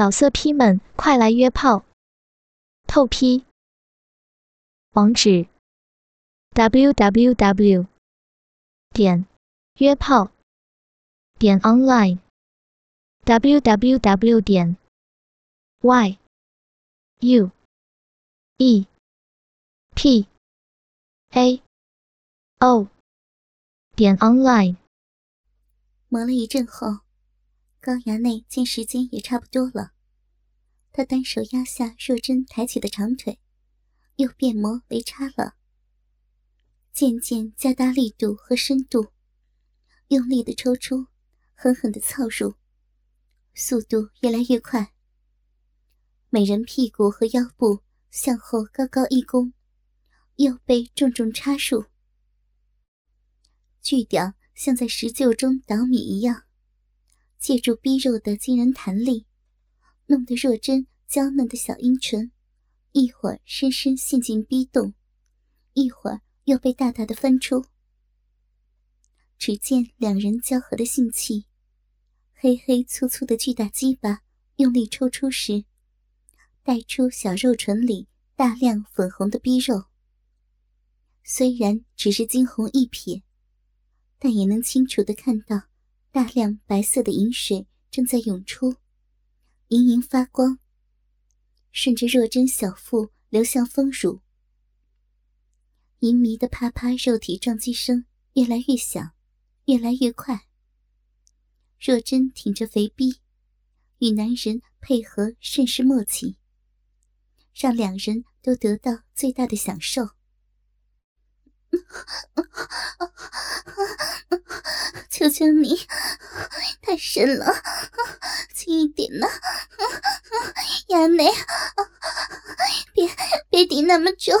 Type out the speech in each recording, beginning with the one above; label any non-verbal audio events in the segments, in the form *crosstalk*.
老色批们，快来约炮！透批。网址：w w w 点约炮点 online w w w 点 y u e p a o 点 online。磨了一阵后。高衙内见时间也差不多了，他单手压下若真抬起的长腿，又变磨为插了，渐渐加大力度和深度，用力的抽出，狠狠的操入，速度越来越快。美人屁股和腰部向后高高一弓，又被重重插入，巨屌像在石臼中捣米一样。借助逼肉的惊人弹力，弄得若真娇嫩的小阴唇，一会儿深深陷进逼洞，一会儿又被大大的翻出。只见两人交合的性器，黑黑粗粗的巨大鸡巴用力抽出时，带出小肉唇里大量粉红的逼肉。虽然只是惊鸿一瞥，但也能清楚的看到。大量白色的银水正在涌出，莹莹发光，顺着若真小腹流向丰乳。淫迷的啪啪肉体撞击声越来越响，越来越快。若真挺着肥逼，与男人配合甚是默契，让两人都得到最大的享受。*laughs* 求求你，太深了，轻一点呐！衙内，别别顶那么重，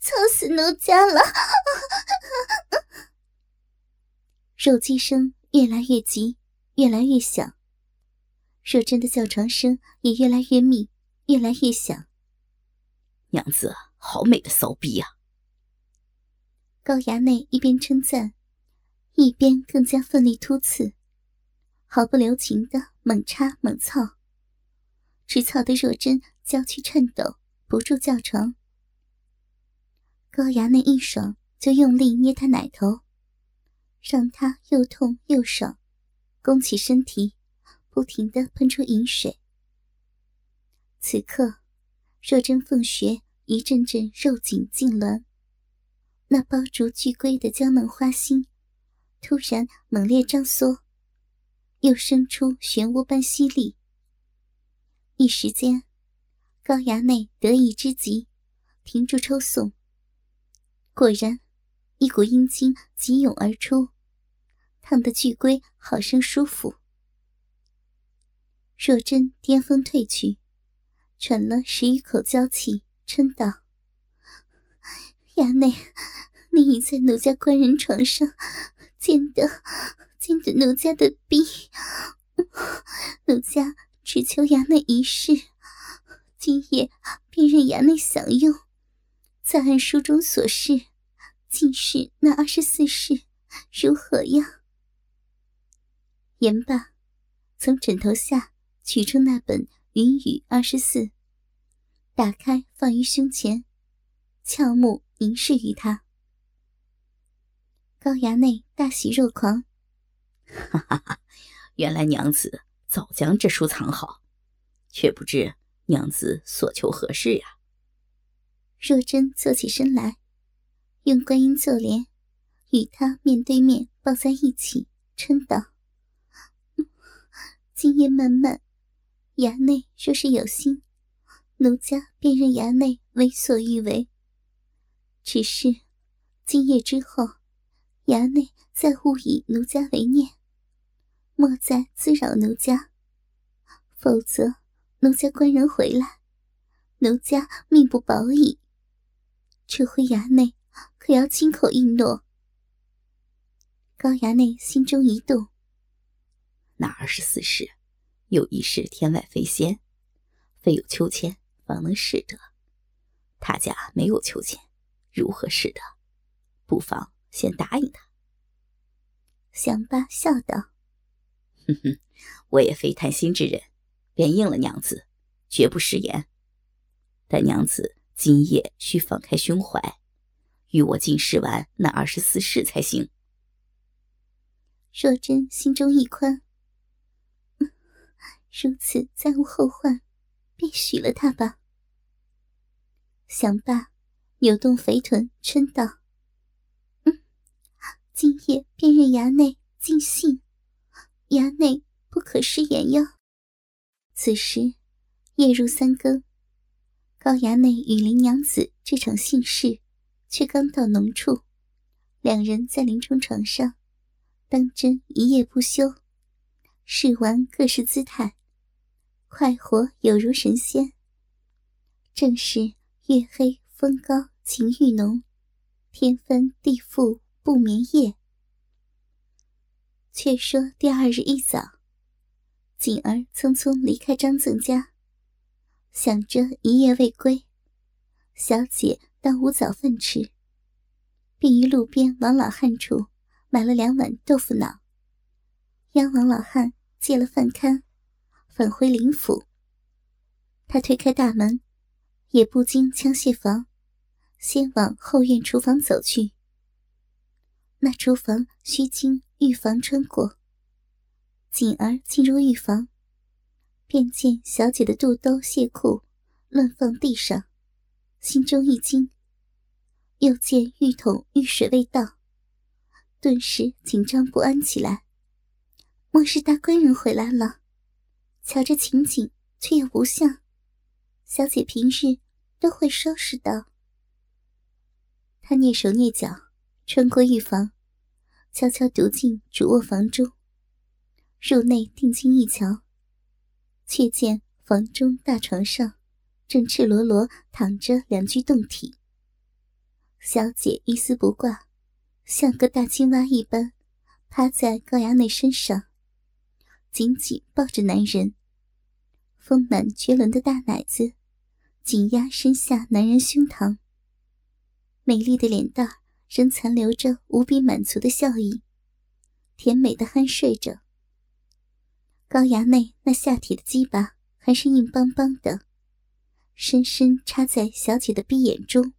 操死奴家了！肉击声越来越急，越来越响，若真的叫床声也越来越密，越来越响。娘子，好美的骚逼呀！高衙内一边称赞，一边更加奋力突刺，毫不留情的猛插猛操，直操的若真娇躯颤抖，不住叫床。高衙内一爽，就用力捏他奶头，让他又痛又爽，弓起身体，不停的喷出饮水。此刻，若真凤穴一阵阵肉紧痉挛。那包住巨龟的娇嫩花心，突然猛烈张缩，又生出漩涡般吸力。一时间，高衙内得意之极，停住抽送。果然，一股阴精急涌而出，烫得巨龟好生舒服。若真巅峰退去，喘了十余口娇气，嗔道。衙内，你已在奴家官人床上见得见得奴家的逼，奴家只求衙内一试，今夜便任衙内享用。再按书中所示，竟是那二十四式，如何呀？言罢，从枕头下取出那本《云雨二十四》，打开放于胸前，俏目。凝视于他，高衙内大喜若狂。哈哈哈！原来娘子早将这书藏好，却不知娘子所求何事呀？若真坐起身来，用观音坐莲，与他面对面抱在一起，嗔道：“ *laughs* 今夜漫漫，衙内若是有心，奴家便任衙内为所欲为。”只是，今夜之后，衙内再勿以奴家为念，莫再滋扰奴家，否则奴家官人回来，奴家命不保矣。这回衙内可要亲口应诺。高衙内心中一动，那二十四世，有一是天外飞仙，非有秋千方能使得，他家没有秋千。如何使得？不妨先答应他。想罢笑道：“哼哼，我也非贪心之人，便应了娘子，绝不食言。但娘子今夜需放开胸怀，与我尽释完那二十四式才行。若真心中一宽，*laughs* 如此再无后患，便许了他吧。想罢，扭动肥臀，嗔道：“，今夜便任衙内尽兴，衙内不可失言哟。”此时夜入三更，高衙内与林娘子这场幸事，却刚到浓处，两人在林冲床上。当真一夜不休，试完各式姿态，快活有如神仙。正是月黑风高情欲浓，天翻地覆不眠夜。却说第二日一早，锦儿匆匆离开张赠家，想着一夜未归，小姐当无早饭吃，便于路边王老汉处。买了两碗豆腐脑，央王老汉借了饭糠，返回林府。他推开大门，也不经枪械房，先往后院厨房走去。那厨房须经浴房穿过。锦儿进入浴房，便见小姐的肚兜、亵裤乱放地上，心中一惊。又见浴桶浴水未到。顿时紧张不安起来，莫是大官人回来了？瞧这情景，却又不像。小姐平日都会收拾的。他蹑手蹑脚穿过浴房，悄悄独进主卧房中。入内定睛一瞧，却见房中大床上正赤裸裸躺着两具胴体。小姐一丝不挂。像个大青蛙一般，趴在高衙内身上，紧紧抱着男人。丰满绝伦的大奶子紧压身下男人胸膛，美丽的脸蛋仍残留着无比满足的笑意，甜美的酣睡着。高衙内那下体的鸡巴还是硬邦邦的，深深插在小姐的闭眼中。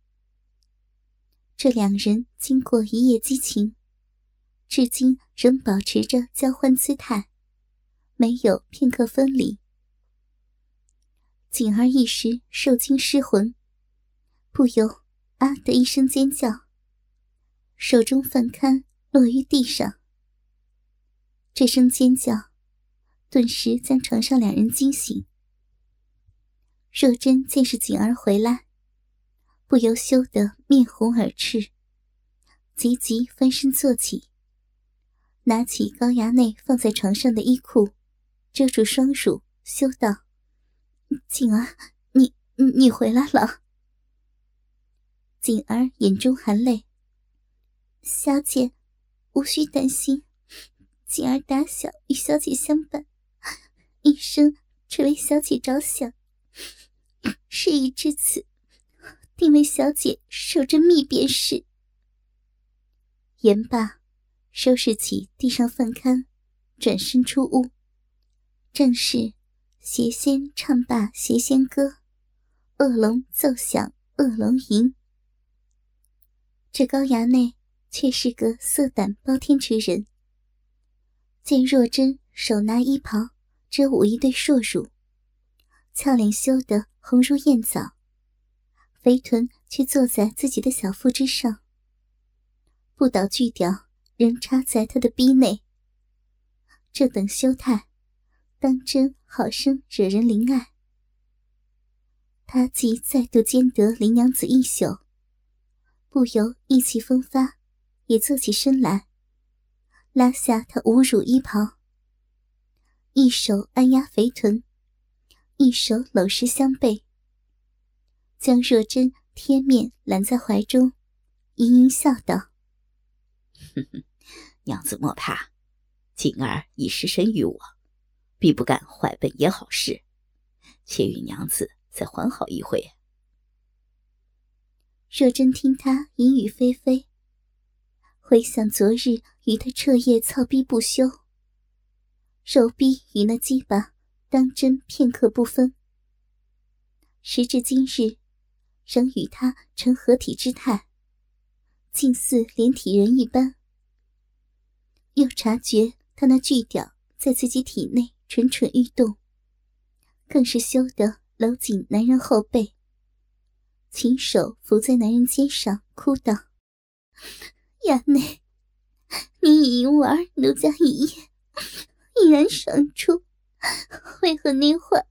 这两人经过一夜激情，至今仍保持着交欢姿态，没有片刻分离。锦儿一时受惊失魂，不由“啊”的一声尖叫，手中饭刊落于地上。这声尖叫，顿时将床上两人惊醒。若真见是锦儿回来。不由羞得面红耳赤，急急翻身坐起，拿起高衙内放在床上的衣裤，遮住双乳，羞道：“锦儿，你你回来了。”锦儿眼中含泪：“小姐，无需担心，锦儿打小与小姐相伴，一生只为小姐着想，事已至此。”定为小姐守着密便是。言罢，收拾起地上饭糠，转身出屋。正是邪仙唱罢邪仙歌，恶龙奏响恶龙吟。这高衙内却是个色胆包天之人。见若真手拿衣袍遮捂一对硕乳，俏脸羞得红如艳枣。肥臀却坐在自己的小腹之上，不倒巨屌仍插在他的逼内。这等羞态，当真好生惹人怜爱。他既再度兼得林娘子一宿，不由意气风发，也坐起身来，拉下他无乳衣袍，一手按压肥臀，一手搂实香背。将若真贴面揽在怀中，盈盈笑道：“娘子莫怕，锦儿已失身于我，必不敢坏本爷好事，且与娘子再缓好一回。”若真听他言语霏霏，回想昨日与他彻夜操逼不休，肉臂与那鸡巴当真片刻不分。时至今日，仍与他成合体之态，近似连体人一般。又察觉他那巨屌在自己体内蠢蠢欲动，更是羞得搂紧男人后背，亲手扶在男人肩上，哭道：“亚内，你已淫玩奴家一夜，已然爽出，为何那会儿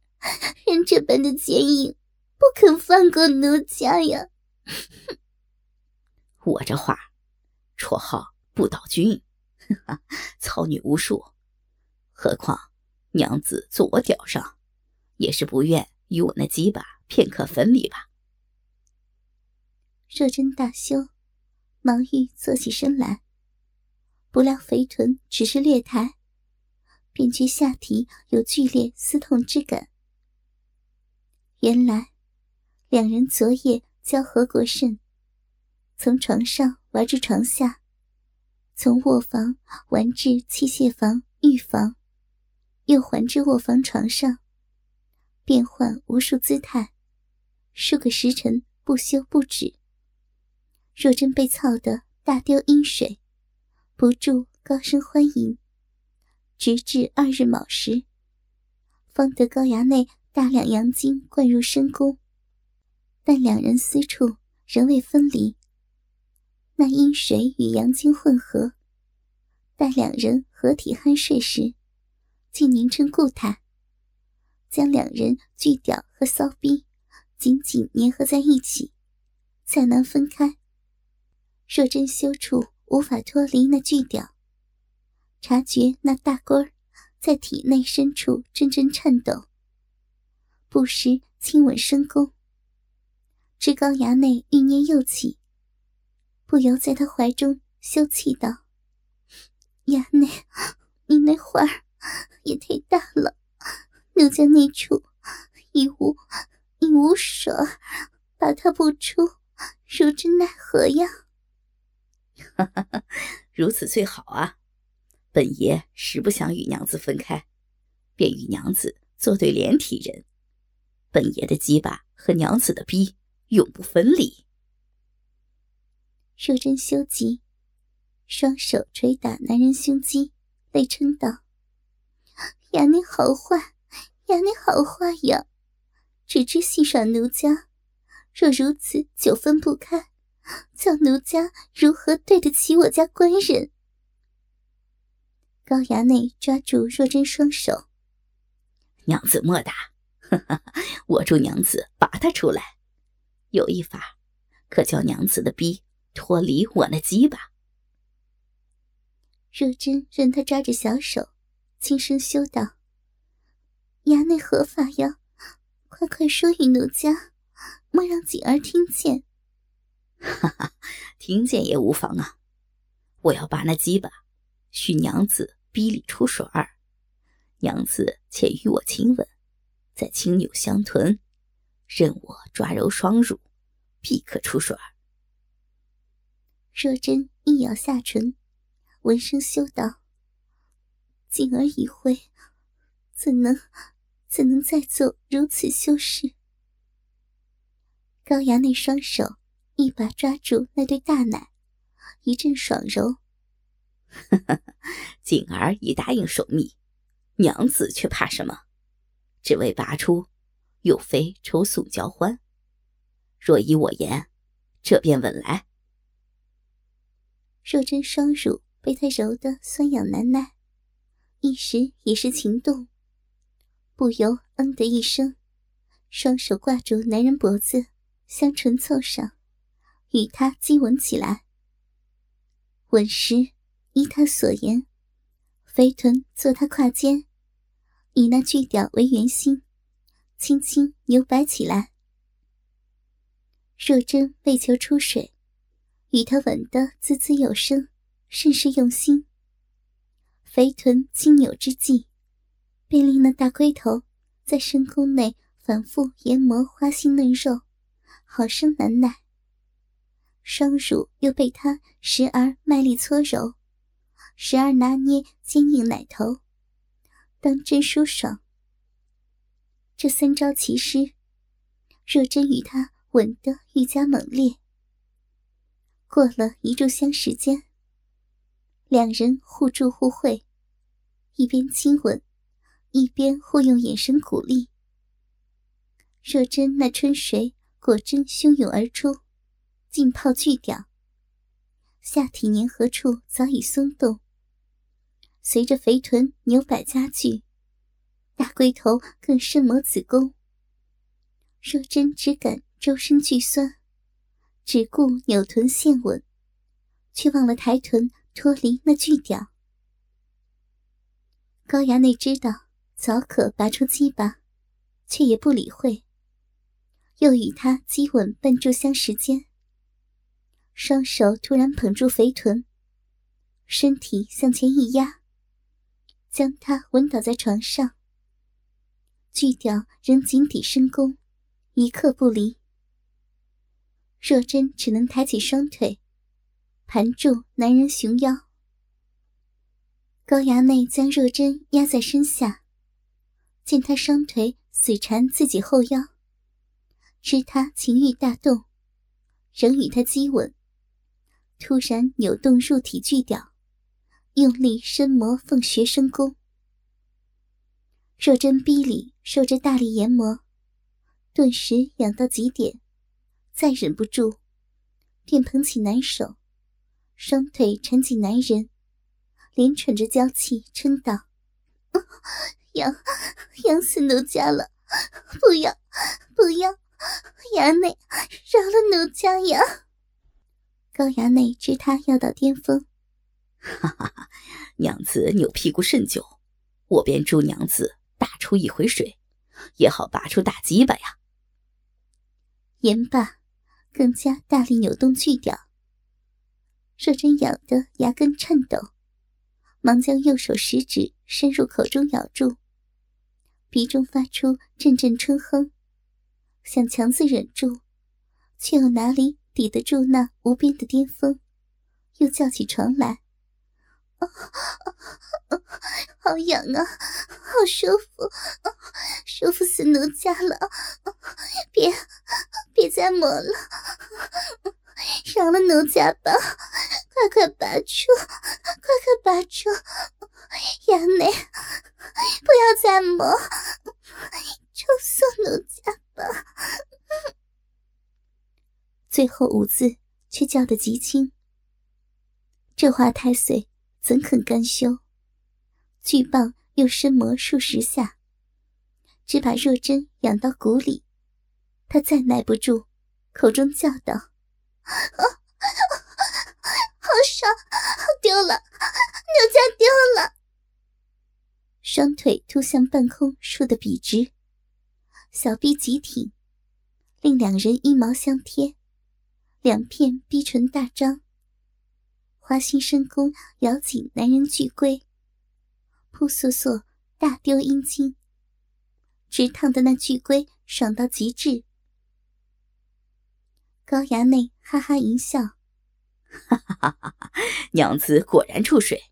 仍这般的坚硬？”不肯放过奴家呀！*laughs* 我这话，绰号不倒君，*laughs* 操女无数。何况娘子坐我屌上，也是不愿与我那鸡巴片刻分离吧？若真大羞，忙欲坐起身来，不料肥臀只是略抬，便觉下体有剧烈撕痛之感。原来。两人昨夜交合过甚，从床上玩至床下，从卧房玩至器械房、浴房，又还至卧房床上，变换无数姿态，数个时辰不休不止。若真被操得大丢阴水，不住高声欢迎，直至二日卯时，方得高衙内大量阳精灌入深宫。但两人私处仍未分离，那阴水与阳精混合，待两人合体酣睡时，竟凝成固态，将两人巨屌和骚逼紧紧粘合在一起，再难分开。若真修处无法脱离那巨屌，察觉那大官儿在体内深处阵阵颤抖，不时亲吻深宫。至高衙内欲念又起，不由在他怀中羞气道：“衙内，你那花儿也太大了，奴家那处已无已无手，拔他不出，如之奈何呀？”哈哈，如此最好啊！本爷实不想与娘子分开，便与娘子做对连体人。本爷的鸡巴和娘子的逼。永不分离。若真羞急，双手捶打男人胸肌，泪嗔道：“呀，你好坏，呀，你好坏呀！只知戏耍奴家，若如此久分不开，叫奴家如何对得起我家官人？”高衙内抓住若真双手：“娘子莫打，我助娘子拔他出来。”有一法，可叫娘子的逼脱离我那鸡巴。若真任他抓着小手，轻声羞道：“衙内何法呀？快快说与奴家，莫让锦儿听见。”哈哈，听见也无妨啊！我要把那鸡巴，许娘子逼里出水儿，娘子且与我亲吻，再轻扭香臀，任我抓揉双乳。必可出水儿。若真一咬下唇，闻声羞道：“锦儿已会，怎能怎能再做如此羞事？”高衙内双手一把抓住那对大奶，一阵爽揉。锦儿已答应守密，娘子却怕什么？只为拔出，又非抽送交欢。若依我言，这便稳来。若真双乳被他揉得酸痒难耐，一时也是情动，不由“嗯”的一声，双手挂住男人脖子，香唇凑上，与他激吻起来。吻时，依他所言，肥臀坐他胯间，以那巨屌为圆心，轻轻扭摆起来。若真为求出水，与他吻得滋滋有声，甚是用心。肥臀轻扭之际，便令那大龟头在深宫内反复研磨花心嫩肉，好生难耐。双乳又被他时而卖力搓揉，时而拿捏坚硬奶头，当真舒爽。这三招齐施，若真与他吻得愈加猛烈。过了一炷香时间，两人互助互惠，一边亲吻，一边互用眼神鼓励。若真那春水果真汹涌而出，浸泡巨屌，下体粘合处早已松动。随着肥臀扭摆加剧，大龟头更深磨子宫。若真只感周身剧酸，只顾扭臀献吻，却忘了抬臀脱离那巨屌。高衙内知道早可拔出鸡巴，却也不理会，又与他激吻半炷香时间，双手突然捧住肥臀，身体向前一压。将他吻倒在床上，巨屌仍紧抵深宫，一刻不离。若真只能抬起双腿，盘住男人熊腰。高衙内将若真压在身下，见他双腿死缠自己后腰，知他情欲大动，仍与他激吻，突然扭动入体巨屌。用力深磨凤穴生宫，若真逼里受着大力研磨，顿时痒到极点，再忍不住，便捧起男手，双腿缠紧男人，连喘着娇气嗔道：“痒，痒死奴家了！不要，不要！衙内，饶了奴家呀！”高衙内知他要到巅峰。*laughs* 哈哈哈！娘子扭屁股甚久，我便助娘子打出一回水，也好拔出大鸡巴呀。言罢，更加大力扭动巨屌。若真咬得牙根颤抖，忙将右手食指伸入口中咬住，鼻中发出阵阵春哼，想强自忍住，却又哪里抵得住那无边的巅峰，又叫起床来。好痒啊，好舒服，舒服死奴家了！别，别再磨了，饶了奴家吧！快快拔出，快快拔出！衙内，不要再磨，抽送奴家吧！最后五字却叫得极轻，这话太碎。怎肯甘休？巨棒又深磨数十下，只把若真养到骨里。他再耐不住，口中叫道：“啊好爽，丢了，奴家丢了！”双腿突向半空，竖得笔直，小臂极挺，令两人阴毛相贴，两片逼唇大张。花心深宫咬紧男人巨龟，扑簌簌大丢阴茎，直烫的那巨龟爽到极致。高衙内哈哈一笑：“ *laughs* 哈哈哈哈哈！娘子果然出水，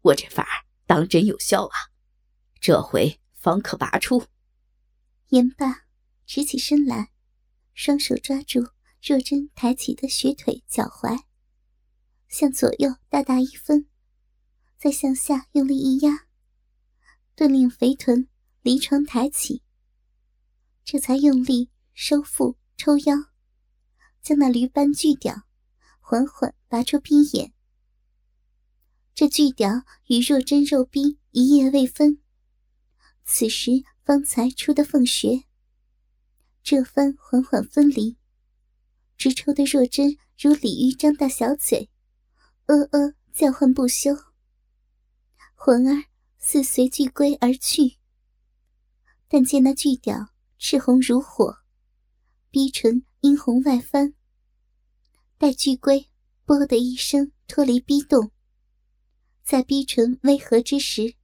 我这法当真有效啊！这回方可拔出。”言罢，直起身来，双手抓住若真抬起的雪腿脚踝。向左右大大一分，再向下用力一压，顿令肥臀离床抬起。这才用力收腹抽腰，将那驴般巨屌缓缓拔出逼眼。这巨屌与若真肉逼一夜未分，此时方才出的凤穴，这番缓缓分离，直抽的若真如鲤鱼张大小嘴。呃呃，叫唤不休。魂儿似随巨龟而去，但见那巨屌赤红如火，逼唇殷红外翻。待巨龟“啵”的一声脱离逼洞，在逼唇微合之时，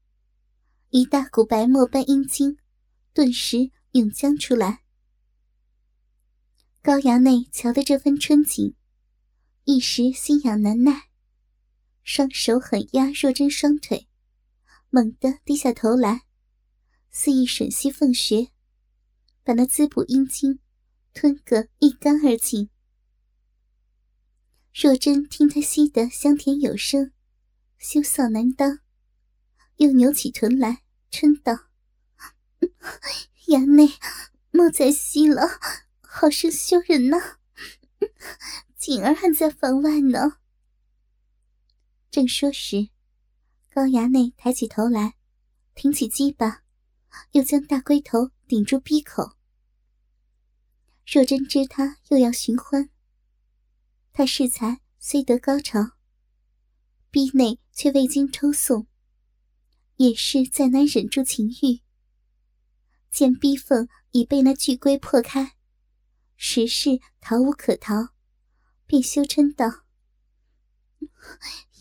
一大股白沫般阴茎顿时涌将出来。高衙内瞧得这番春景，一时心痒难耐。双手狠压若真双腿，猛地低下头来，肆意吮吸凤穴，把那滋补阴茎吞个一干二净。若真听他吸得香甜有声，羞臊难当，又扭起臀来，嗔道：“衙内，莫再吸了，好生羞人呐！*laughs* 锦儿还在房外呢。”正说时，高衙内抬起头来，挺起鸡巴，又将大龟头顶住鼻口。若真知他又要寻欢，他适才虽得高潮，逼内却未经抽送，也是再难忍住情欲。见逼缝已被那巨龟破开，实是逃无可逃，便羞嗔道：“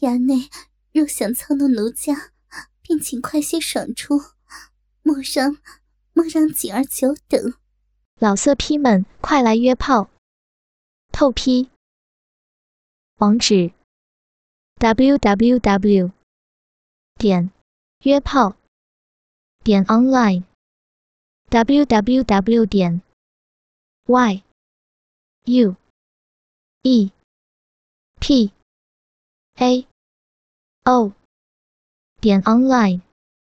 衙内若想操弄奴家，便请快些爽出，莫让莫让锦儿久等。”老色批们，快来约炮！透批。网址：w w w. 点约炮点 online w w w. 点 y u e p a o 点 online。